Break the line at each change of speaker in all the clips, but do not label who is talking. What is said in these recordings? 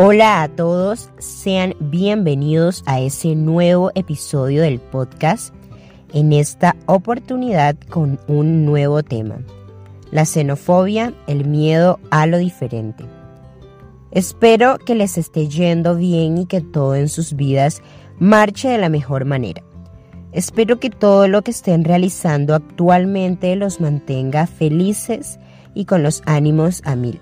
Hola a todos, sean bienvenidos a ese nuevo episodio del podcast, en esta oportunidad con un nuevo tema, la xenofobia, el miedo a lo diferente. Espero que les esté yendo bien y que todo en sus vidas marche de la mejor manera. Espero que todo lo que estén realizando actualmente los mantenga felices y con los ánimos a mil.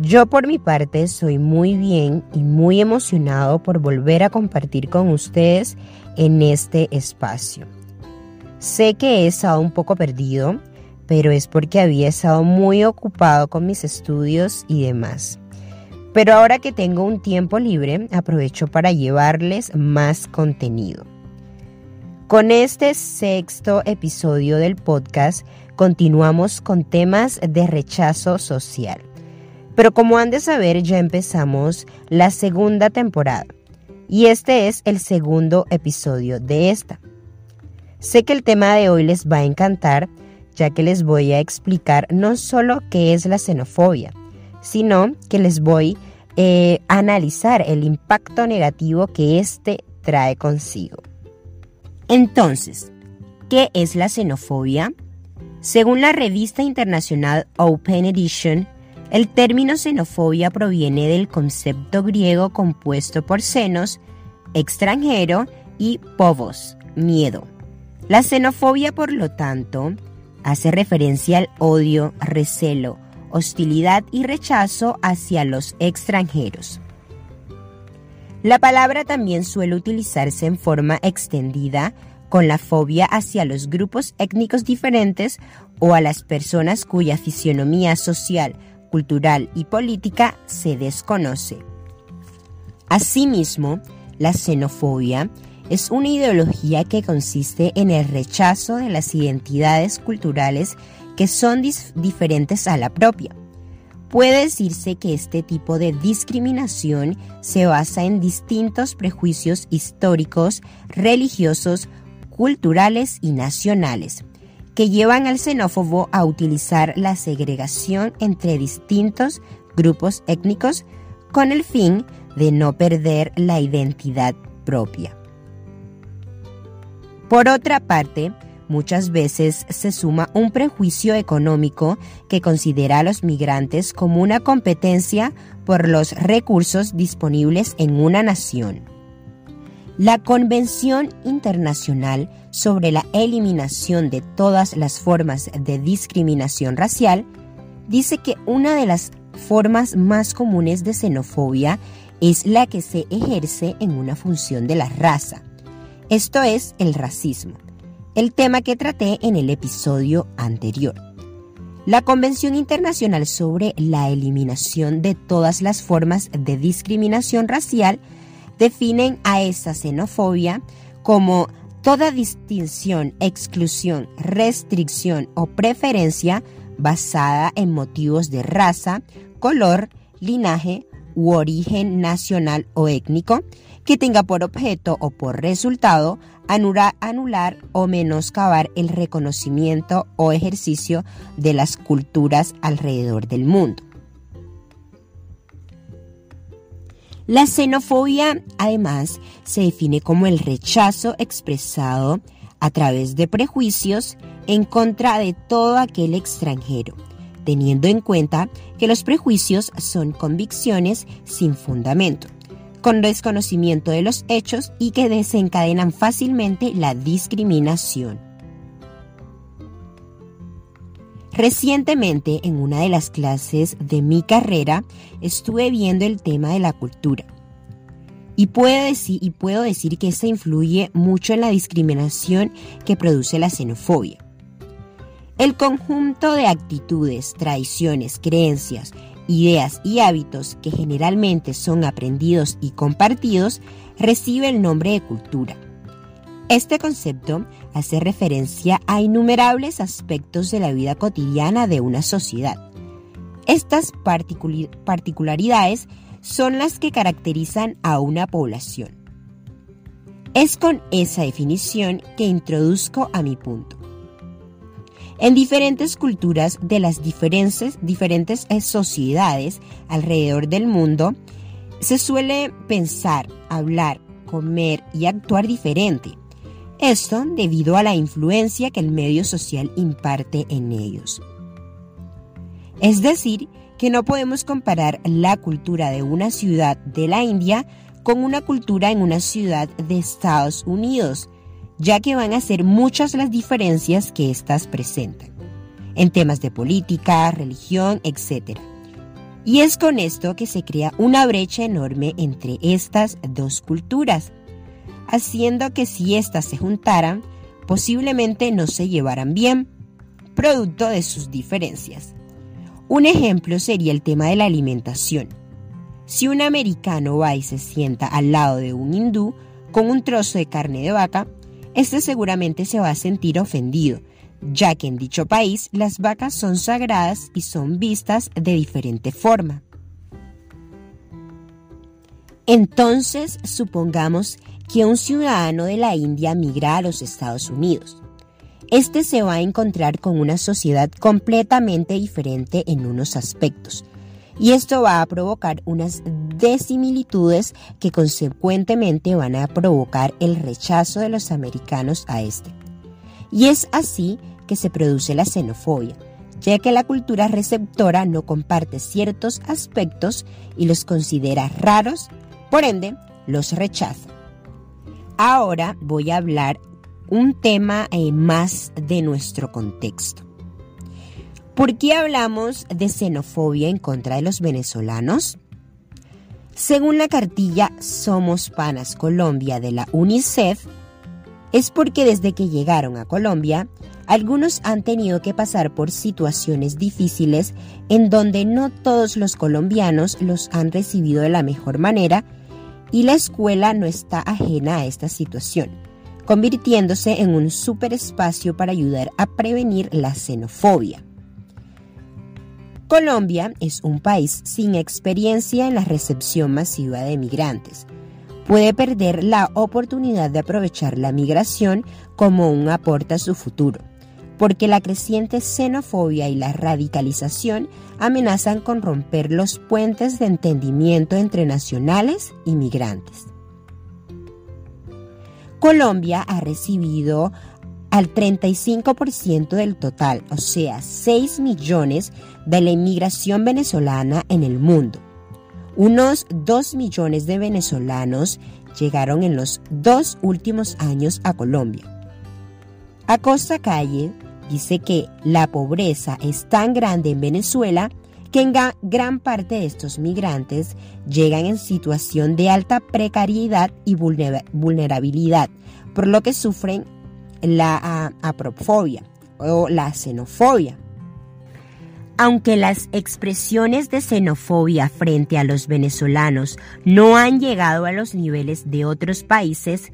Yo por mi parte soy muy bien y muy emocionado por volver a compartir con ustedes en este espacio. Sé que he estado un poco perdido, pero es porque había estado muy ocupado con mis estudios y demás. Pero ahora que tengo un tiempo libre, aprovecho para llevarles más contenido. Con este sexto episodio del podcast continuamos con temas de rechazo social. Pero como han de saber, ya empezamos la segunda temporada y este es el segundo episodio de esta. Sé que el tema de hoy les va a encantar, ya que les voy a explicar no solo qué es la xenofobia, sino que les voy eh, a analizar el impacto negativo que éste trae consigo. Entonces, ¿qué es la xenofobia? Según la revista internacional Open Edition, el término xenofobia proviene del concepto griego compuesto por xenos, extranjero, y povos, miedo. La xenofobia, por lo tanto, hace referencia al odio, recelo, hostilidad y rechazo hacia los extranjeros. La palabra también suele utilizarse en forma extendida con la fobia hacia los grupos étnicos diferentes o a las personas cuya fisionomía social, cultural y política se desconoce. Asimismo, la xenofobia es una ideología que consiste en el rechazo de las identidades culturales que son diferentes a la propia. Puede decirse que este tipo de discriminación se basa en distintos prejuicios históricos, religiosos, culturales y nacionales, que llevan al xenófobo a utilizar la segregación entre distintos grupos étnicos con el fin de no perder la identidad propia. Por otra parte, muchas veces se suma un prejuicio económico que considera a los migrantes como una competencia por los recursos disponibles en una nación. La Convención Internacional sobre la Eliminación de todas las formas de discriminación racial dice que una de las formas más comunes de xenofobia es la que se ejerce en una función de la raza. Esto es el racismo, el tema que traté en el episodio anterior. La Convención Internacional sobre la Eliminación de todas las formas de discriminación racial definen a esa xenofobia como toda distinción, exclusión, restricción o preferencia basada en motivos de raza, color, linaje u origen nacional o étnico que tenga por objeto o por resultado anular, anular o menoscabar el reconocimiento o ejercicio de las culturas alrededor del mundo. La xenofobia, además, se define como el rechazo expresado a través de prejuicios en contra de todo aquel extranjero, teniendo en cuenta que los prejuicios son convicciones sin fundamento, con desconocimiento de los hechos y que desencadenan fácilmente la discriminación. Recientemente, en una de las clases de mi carrera, estuve viendo el tema de la cultura. Y puedo, decir, que esta influye mucho en la discriminación que produce la xenofobia. El conjunto de actitudes, tradiciones, creencias, ideas y hábitos que generalmente son aprendidos y compartidos recibe el nombre de cultura. Este concepto hace referencia a innumerables aspectos de la vida cotidiana de una sociedad. Estas particularidades son las que caracterizan a una población. Es con esa definición que introduzco a mi punto. En diferentes culturas de las diferentes, diferentes sociedades alrededor del mundo, Se suele pensar, hablar, comer y actuar diferente. Esto debido a la influencia que el medio social imparte en ellos. Es decir, que no podemos comparar la cultura de una ciudad de la India con una cultura en una ciudad de Estados Unidos, ya que van a ser muchas las diferencias que éstas presentan, en temas de política, religión, etc. Y es con esto que se crea una brecha enorme entre estas dos culturas, haciendo que si éstas se juntaran, posiblemente no se llevaran bien, producto de sus diferencias. Un ejemplo sería el tema de la alimentación. Si un americano va y se sienta al lado de un hindú con un trozo de carne de vaca, este seguramente se va a sentir ofendido, ya que en dicho país las vacas son sagradas y son vistas de diferente forma. Entonces, supongamos que un ciudadano de la India migra a los Estados Unidos. Este se va a encontrar con una sociedad completamente diferente en unos aspectos, y esto va a provocar unas desimilitudes que consecuentemente van a provocar el rechazo de los americanos a este. Y es así que se produce la xenofobia, ya que la cultura receptora no comparte ciertos aspectos y los considera raros, por ende los rechaza. Ahora voy a hablar un tema eh, más de nuestro contexto. ¿Por qué hablamos de xenofobia en contra de los venezolanos? Según la cartilla Somos Panas Colombia de la UNICEF, es porque desde que llegaron a Colombia, algunos han tenido que pasar por situaciones difíciles en donde no todos los colombianos los han recibido de la mejor manera y la escuela no está ajena a esta situación, convirtiéndose en un superespacio para ayudar a prevenir la xenofobia. Colombia es un país sin experiencia en la recepción masiva de migrantes. Puede perder la oportunidad de aprovechar la migración como un aporte a su futuro, porque la creciente xenofobia y la radicalización amenazan con romper los puentes de entendimiento entre nacionales y migrantes. Colombia ha recibido al 35% del total, o sea, 6 millones de la inmigración venezolana en el mundo. Unos 2 millones de venezolanos llegaron en los dos últimos años a Colombia. Acosta Calle dice que la pobreza es tan grande en Venezuela que en gran parte de estos migrantes llegan en situación de alta precariedad y vulnerabilidad, por lo que sufren la aprofobia o la xenofobia. Aunque las expresiones de xenofobia frente a los venezolanos no han llegado a los niveles de otros países,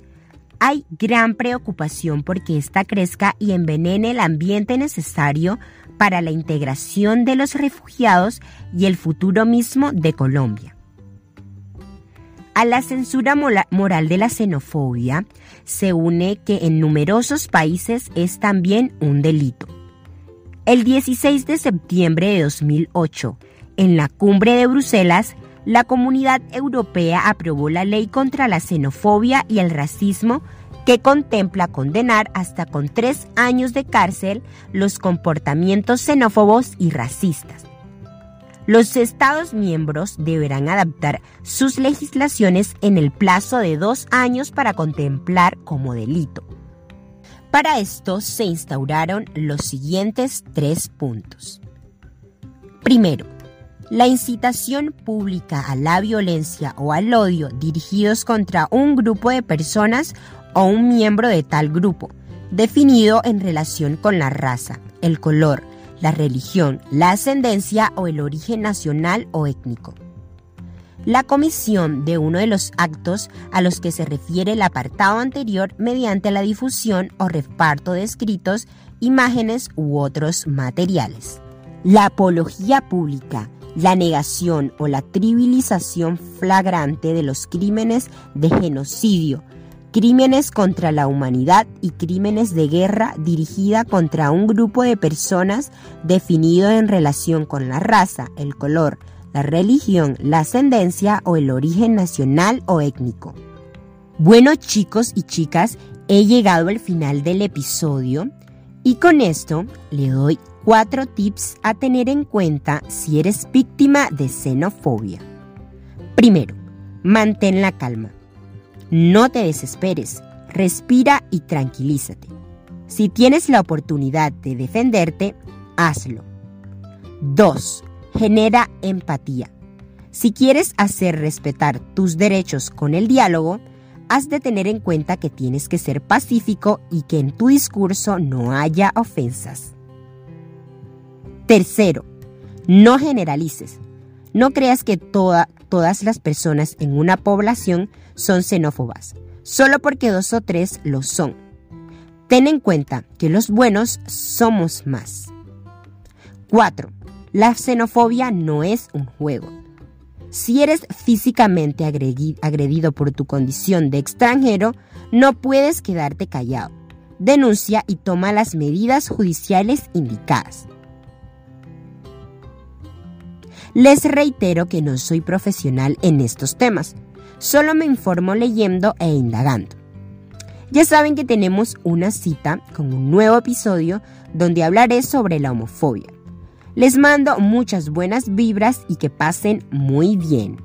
hay gran preocupación porque esta crezca y envenene el ambiente necesario para la integración de los refugiados y el futuro mismo de Colombia. A la censura moral de la xenofobia se une que en numerosos países es también un delito. El 16 de septiembre de 2008, en la cumbre de Bruselas, la Comunidad Europea aprobó la ley contra la xenofobia y el racismo que contempla condenar hasta con tres años de cárcel los comportamientos xenófobos y racistas. Los Estados miembros deberán adaptar sus legislaciones en el plazo de dos años para contemplar como delito. Para esto se instauraron los siguientes tres puntos. Primero, la incitación pública a la violencia o al odio dirigidos contra un grupo de personas o un miembro de tal grupo, definido en relación con la raza, el color, la religión, la ascendencia o el origen nacional o étnico. La comisión de uno de los actos a los que se refiere el apartado anterior mediante la difusión o reparto de escritos, imágenes u otros materiales. La apología pública, la negación o la trivialización flagrante de los crímenes de genocidio, crímenes contra la humanidad y crímenes de guerra dirigida contra un grupo de personas definido en relación con la raza, el color, la religión, la ascendencia o el origen nacional o étnico. Bueno chicos y chicas, he llegado al final del episodio y con esto le doy cuatro tips a tener en cuenta si eres víctima de xenofobia. Primero, mantén la calma. No te desesperes, respira y tranquilízate. Si tienes la oportunidad de defenderte, hazlo. 2. Genera empatía. Si quieres hacer respetar tus derechos con el diálogo, has de tener en cuenta que tienes que ser pacífico y que en tu discurso no haya ofensas. Tercero, no generalices. No creas que todas las personas en una población son xenófobas, solo porque dos o tres lo son. Ten en cuenta que los buenos somos más. 4. La xenofobia no es un juego. Si eres físicamente agredido por tu condición de extranjero, no puedes quedarte callado. Denuncia y toma las medidas judiciales indicadas. Les reitero que no soy profesional en estos temas, solo me informo leyendo e indagando. Ya saben que tenemos una cita con un nuevo episodio donde hablaré sobre la homofobia. Les mando muchas buenas vibras y que pasen muy bien.